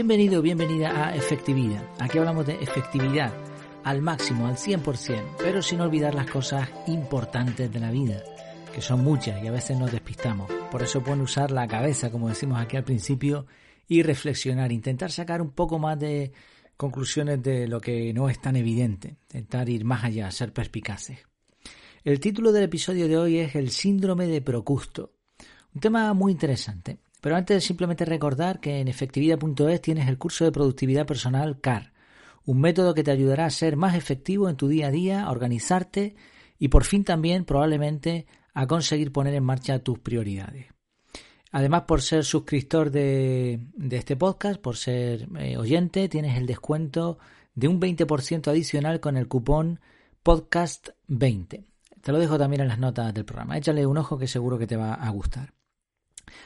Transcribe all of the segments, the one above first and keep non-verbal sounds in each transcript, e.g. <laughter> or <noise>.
Bienvenido o bienvenida a Efectividad. Aquí hablamos de efectividad al máximo, al 100%, pero sin olvidar las cosas importantes de la vida, que son muchas y a veces nos despistamos. Por eso pueden usar la cabeza, como decimos aquí al principio, y reflexionar, intentar sacar un poco más de conclusiones de lo que no es tan evidente, intentar ir más allá, ser perspicaces. El título del episodio de hoy es El síndrome de Procusto, un tema muy interesante. Pero antes simplemente recordar que en efectividad.es tienes el curso de productividad personal CAR, un método que te ayudará a ser más efectivo en tu día a día, a organizarte y por fin también probablemente a conseguir poner en marcha tus prioridades. Además, por ser suscriptor de, este podcast, por ser eh, oyente, tienes el descuento de un 20% adicional con el cupón podcast20. Te lo dejo también en las notas del programa. Échale un ojo que seguro que te va a gustar.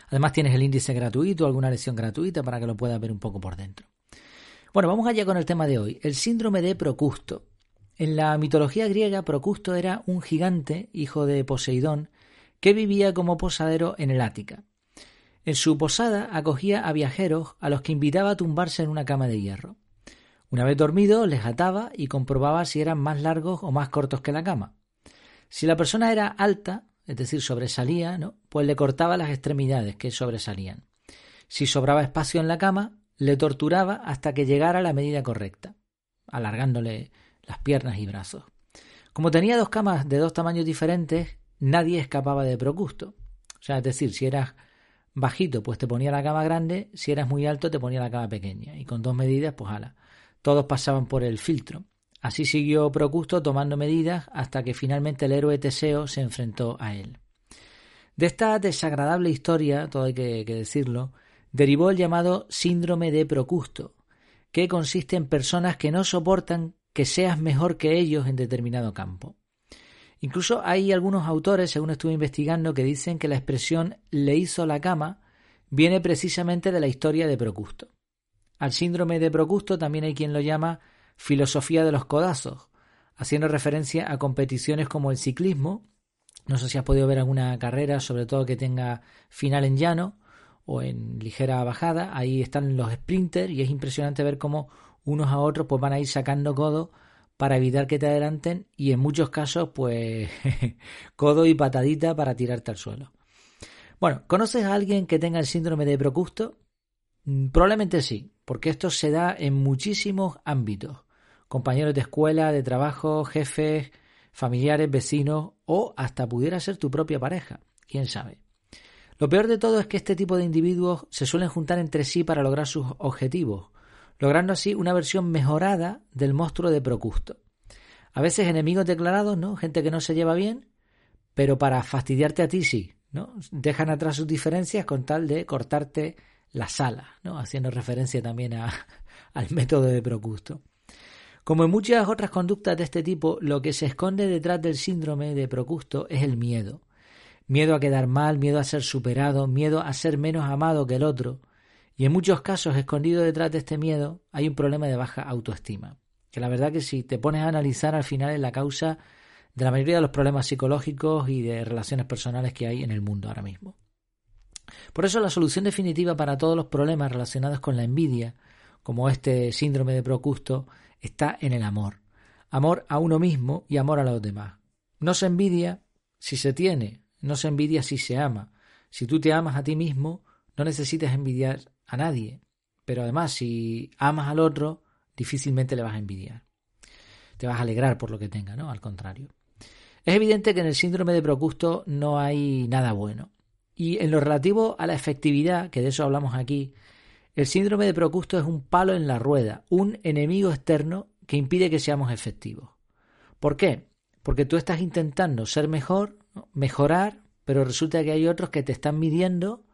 Además tienes el índice gratuito, alguna lección gratuita para que lo puedas ver un poco por dentro. Bueno, vamos allá con el tema de hoy, el síndrome de Procusto. En la mitología griega, Procusto era un gigante, hijo de Poseidón, que vivía como posadero en el Ática. En su posada acogía a viajeros a los que invitaba a tumbarse en una cama de hierro. Una vez dormido, les ataba y comprobaba si eran más largos o más cortos que la cama. Si la persona era alta, es decir, sobresalía, ¿no? pues le cortaba las extremidades que sobresalían. Si sobraba espacio en la cama, le torturaba hasta que llegara a la medida correcta, alargándole las piernas y brazos. Como tenía dos camas de dos tamaños diferentes, nadie escapaba de Procusto. O sea, es decir, si eras bajito, pues te ponía la cama grande, si eras muy alto, te ponía la cama pequeña. Y con dos medidas, pues ala. Todos pasaban por el filtro. Así siguió Procusto tomando medidas hasta que finalmente el héroe Teseo se enfrentó a él. De esta desagradable historia, todo hay que, decirlo, derivó el llamado síndrome de Procusto, que consiste en personas que no soportan que seas mejor que ellos en determinado campo. Incluso hay algunos autores, según estuve investigando, que dicen que la expresión le hizo la cama viene precisamente de la historia de Procusto. Al síndrome de Procusto también hay quien lo llama filosofía de los codazos, haciendo referencia a competiciones como el ciclismo. No sé si has podido ver alguna carrera, sobre todo que tenga final en llano o en ligera bajada. Ahí están los sprinters y es impresionante ver cómo unos a otros pues van a ir sacando codo para evitar que te adelanten y en muchos casos pues <laughs> codo y patadita para tirarte al suelo. Bueno, ¿conoces a alguien que tenga el síndrome de Procusto? Mm, probablemente sí, porque esto se da en muchísimos ámbitos compañeros de escuela, de trabajo, jefes, familiares, vecinos o hasta pudiera ser tu propia pareja, quién sabe. Lo peor de todo es que este tipo de individuos se suelen juntar entre sí para lograr sus objetivos, logrando así una versión mejorada del monstruo de Procusto. A veces enemigos declarados, ¿no? Gente que no se lleva bien, pero para fastidiarte a ti sí, ¿no? Dejan atrás sus diferencias con tal de cortarte la sala, ¿no? Haciendo referencia también a, <laughs> al método de Procusto. Como en muchas otras conductas de este tipo, lo que se esconde detrás del síndrome de Procusto es el miedo. Miedo a quedar mal, miedo a ser superado, miedo a ser menos amado que el otro. Y en muchos casos, escondido detrás de este miedo, hay un problema de baja autoestima. Que la verdad que si te pones a analizar al final es la causa de la mayoría de los problemas psicológicos y de relaciones personales que hay en el mundo ahora mismo. Por eso la solución definitiva para todos los problemas relacionados con la envidia, como este síndrome de Procusto, está en el amor. Amor a uno mismo y amor a los demás. No se envidia si se tiene, no se envidia si se ama. Si tú te amas a ti mismo, no necesitas envidiar a nadie. Pero además, si amas al otro, difícilmente le vas a envidiar. Te vas a alegrar por lo que tenga, ¿no? Al contrario. Es evidente que en el síndrome de Procusto no hay nada bueno. Y en lo relativo a la efectividad, que de eso hablamos aquí, el síndrome de Procusto es un palo en la rueda, un enemigo externo que impide que seamos efectivos. ¿Por qué? Porque tú estás intentando ser mejor, mejorar, pero resulta que hay otros que te están midiendo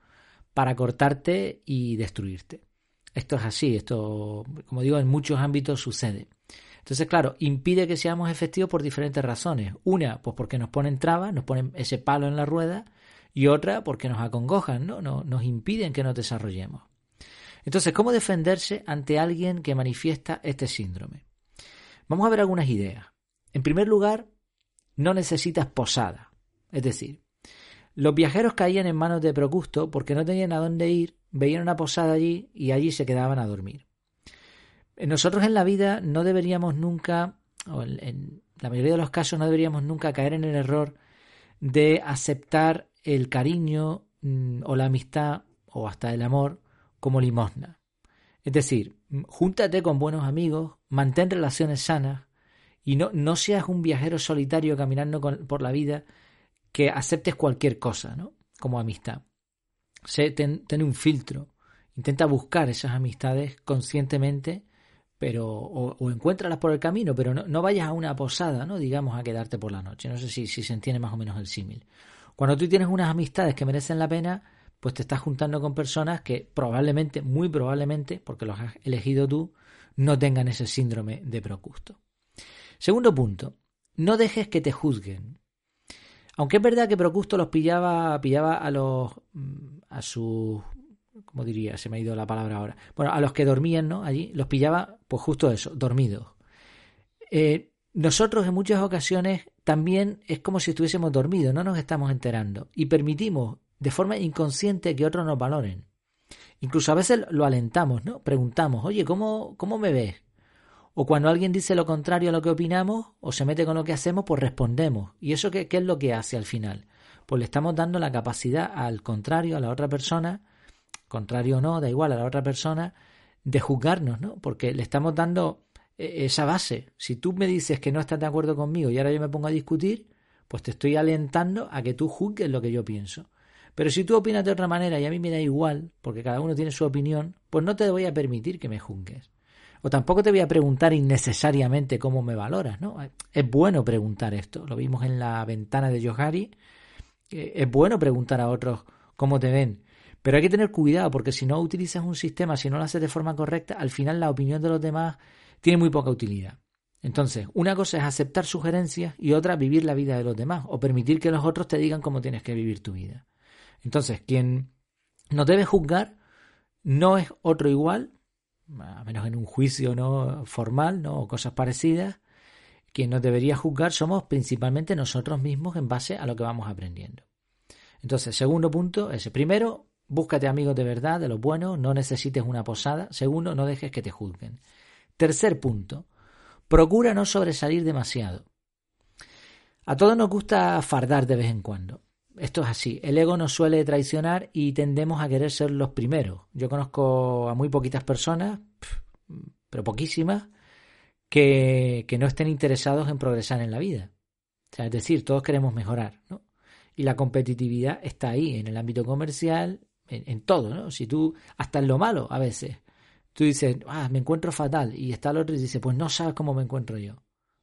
para cortarte y destruirte. Esto es así, esto, como digo, en muchos ámbitos sucede. Entonces, claro, impide que seamos efectivos por diferentes razones. Una, pues porque nos ponen trabas, nos ponen ese palo en la rueda, y otra, porque nos acongojan, ¿no? nos impiden que nos desarrollemos. Entonces, ¿cómo defenderse ante alguien que manifiesta este síndrome? Vamos a ver algunas ideas. En primer lugar, no necesitas posada. Es decir, los viajeros caían en manos de Procusto porque no tenían a dónde ir veían una posada allí y allí se quedaban a dormir. Nosotros en la vida no deberíamos nunca, o en la mayoría de los casos no deberíamos nunca caer en el error de aceptar el cariño mm, o la amistad o hasta el amor como limosna. Es decir, júntate con buenos amigos, mantén relaciones sanas y no, no seas un viajero solitario caminando por la vida que aceptes cualquier cosa, ¿no? Como amistad. Sé, ten, un filtro. Intenta buscar esas amistades conscientemente, pero o, encuéntralas por el camino, pero no, no, vayas a una posada, ¿no? Digamos, a quedarte por la noche. No sé si, si se entiende más o menos el símil. Cuando tú tienes unas amistades que merecen la pena, pues te estás juntando con personas que probablemente, muy probablemente, porque los has elegido tú, no tengan ese síndrome de Procusto. Segundo punto, no dejes que te juzguen. Aunque es verdad que Procusto los pillaba, pillaba a los mm, a sus ¿cómo diría? Se me ha ido la palabra ahora. Bueno, a los que dormían, ¿no? Allí los pillaba, pues justo eso, dormidos. Eh, nosotros en muchas ocasiones también es como si estuviésemos dormidos, no nos estamos enterando y permitimos de forma inconsciente que otros nos valoren. Incluso a veces lo alentamos, ¿no? Preguntamos, oye, ¿cómo, cómo me ves? O cuando alguien dice lo contrario a lo que opinamos o se mete con lo que hacemos, pues respondemos. ¿Y eso qué, qué es lo que hace al final? Pues le estamos dando la capacidad al contrario, a la otra persona, contrario o no, da igual, a la otra persona, de juzgarnos, ¿no? Porque le estamos dando esa base. Si tú me dices que no estás de acuerdo conmigo y ahora yo me pongo a discutir, pues te estoy alentando a que tú juzgues lo que yo pienso. Pero si tú opinas de otra manera y a mí me da igual, porque cada uno tiene su opinión, pues no te voy a permitir que me juzgues. O tampoco te voy a preguntar innecesariamente cómo me valoras, ¿no? Es bueno preguntar esto. Lo vimos en la ventana de Yohari. Es bueno preguntar a otros cómo te ven. Pero hay que tener cuidado porque si no utilizas un sistema, si no lo haces de forma correcta, al final la opinión de los demás tiene muy poca utilidad. Entonces, una cosa es aceptar sugerencias y otra vivir la vida de los demás o permitir que los otros te digan cómo tienes que vivir tu vida. Entonces, quien nos debe juzgar no es otro igual, a menos en un juicio no formal, no o cosas parecidas. Quien nos debería juzgar somos principalmente nosotros mismos en base a lo que vamos aprendiendo. Entonces, segundo punto, ese primero, búscate amigos de verdad, de los buenos, no necesites una posada. Segundo, no dejes que te juzguen. Tercer punto, procura no sobresalir demasiado. A todos nos gusta fardar de vez en cuando esto es así. El ego nos suele traicionar y tendemos a querer ser los primeros. Yo conozco a muy poquitas personas, pero poquísimas, que, no estén interesados en progresar en la vida. es decir, todos queremos mejorar, ¿no? Y la competitividad está ahí, en el ámbito comercial, en, en todo, ¿no? Si tú, hasta en lo malo a veces, tú dices, ah, me encuentro fatal, y está el otro y dice, pues no sabes cómo me encuentro yo.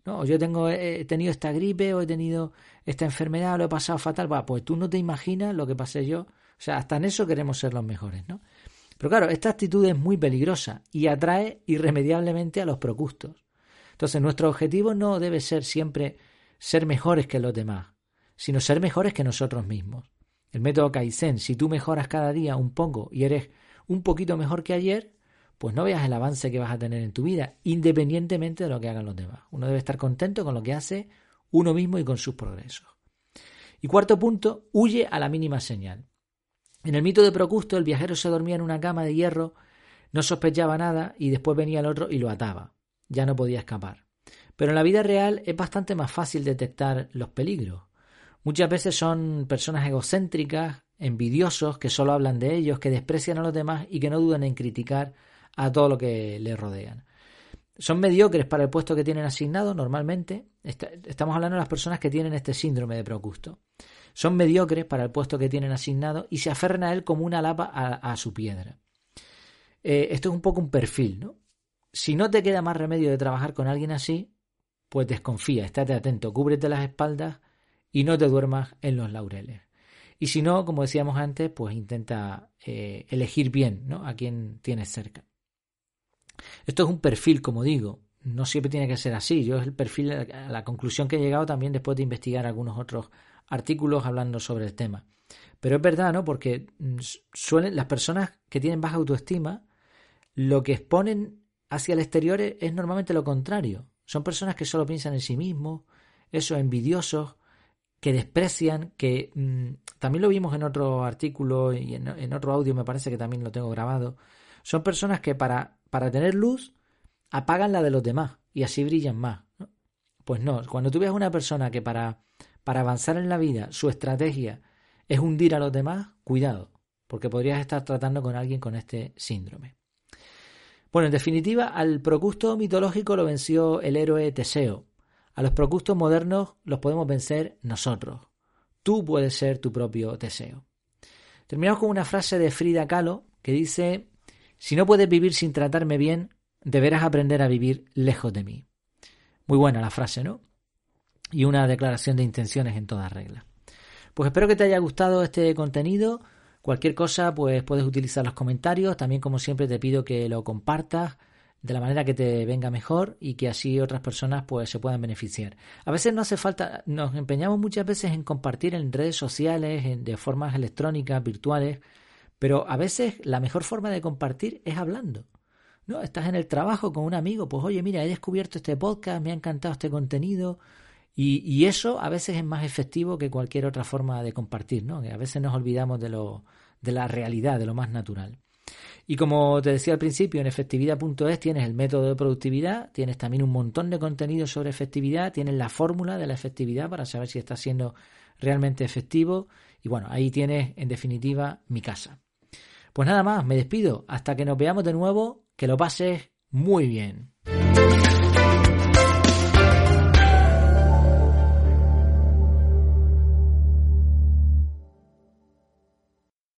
¿no? Yo tengo, he tenido esta gripe o he tenido esta enfermedad, lo he pasado fatal. pues tú no te imaginas lo que pasé yo. O sea, hasta en eso queremos ser los mejores, ¿no? Pero claro, esta actitud es muy peligrosa y atrae irremediablemente a los procustos. Entonces, nuestro objetivo no debe ser siempre ser mejores que los demás, sino ser mejores que nosotros mismos. El método Kaizen, si tú mejoras cada día un poco y eres un poquito mejor que ayer, pues no veas el avance que vas a tener en tu vida, independientemente de lo que hagan los demás. Uno debe estar contento con lo que hace uno mismo y con sus progresos. Y cuarto punto, huye a la mínima señal. En el mito de Procusto, el viajero se dormía en una cama de hierro, no sospechaba nada y después venía el otro y lo ataba. Ya no podía escapar. Pero en la vida real es bastante más fácil detectar los peligros. Muchas veces son personas egocéntricas, envidiosos, que solo hablan de ellos, que desprecian a los demás y que no dudan en criticar a todo lo que le rodean. Son mediocres para el puesto que tienen asignado normalmente. Estamos hablando de las personas que tienen este síndrome de Procusto. Son mediocres para el puesto que tienen asignado y se aferran a él como una lapa a, su piedra. Eh, esto es un poco un perfil, ¿no? Si no te queda más remedio de trabajar con alguien así, pues desconfía, estate atento, cúbrete las espaldas y no te duermas en los laureles. Y si no, como decíamos antes, pues intenta eh, elegir bien ¿no? a quien tienes cerca. Esto es un perfil, como digo, no siempre tiene que ser así. Yo es el perfil, a la conclusión que he llegado también después de investigar algunos otros artículos hablando sobre el tema. Pero es verdad, ¿no? Porque mm, suelen, las personas que tienen baja autoestima, lo que exponen hacia el exterior es, normalmente lo contrario. Son personas que solo piensan en sí mismos, eso, envidiosos, que desprecian, que mm, también lo vimos en otro artículo y en, otro audio, me parece que también lo tengo grabado. Son personas que para, para tener luz apagan la de los demás y así brillan más. Pues no, cuando tú ves a una persona que para, para avanzar en la vida su estrategia es hundir a los demás, cuidado, porque podrías estar tratando con alguien con este síndrome. Bueno, en definitiva, al Procusto mitológico lo venció el héroe Teseo. A los Procustos modernos los podemos vencer nosotros. Tú puedes ser tu propio Teseo. Terminamos con una frase de Frida Kahlo que dice, si no puedes vivir sin tratarme bien, deberás aprender a vivir lejos de mí. Muy buena la frase, ¿no? Y una declaración de intenciones en toda regla. Pues espero que te haya gustado este contenido. Cualquier cosa, pues puedes utilizar los comentarios. También, como siempre, te pido que lo compartas de la manera que te venga mejor y que así otras personas pues se puedan beneficiar. A veces no hace falta, nos empeñamos muchas veces en compartir en redes sociales, en, de formas electrónicas, virtuales, pero a veces la mejor forma de compartir es hablando. ¿no? Estás en el trabajo con un amigo, pues oye, mira, he descubierto este podcast, me ha encantado este contenido, y, eso a veces es más efectivo que cualquier otra forma de compartir, ¿no? Que a veces nos olvidamos de, lo, de la realidad, de lo más natural. Y como te decía al principio, en efectividad.es tienes el método de productividad, tienes también un montón de contenido sobre efectividad, tienes la fórmula de la efectividad para saber si está siendo realmente efectivo. Y bueno, ahí tienes en definitiva mi casa. Pues nada más, me despido. Hasta que nos veamos de nuevo, que lo pases muy bien.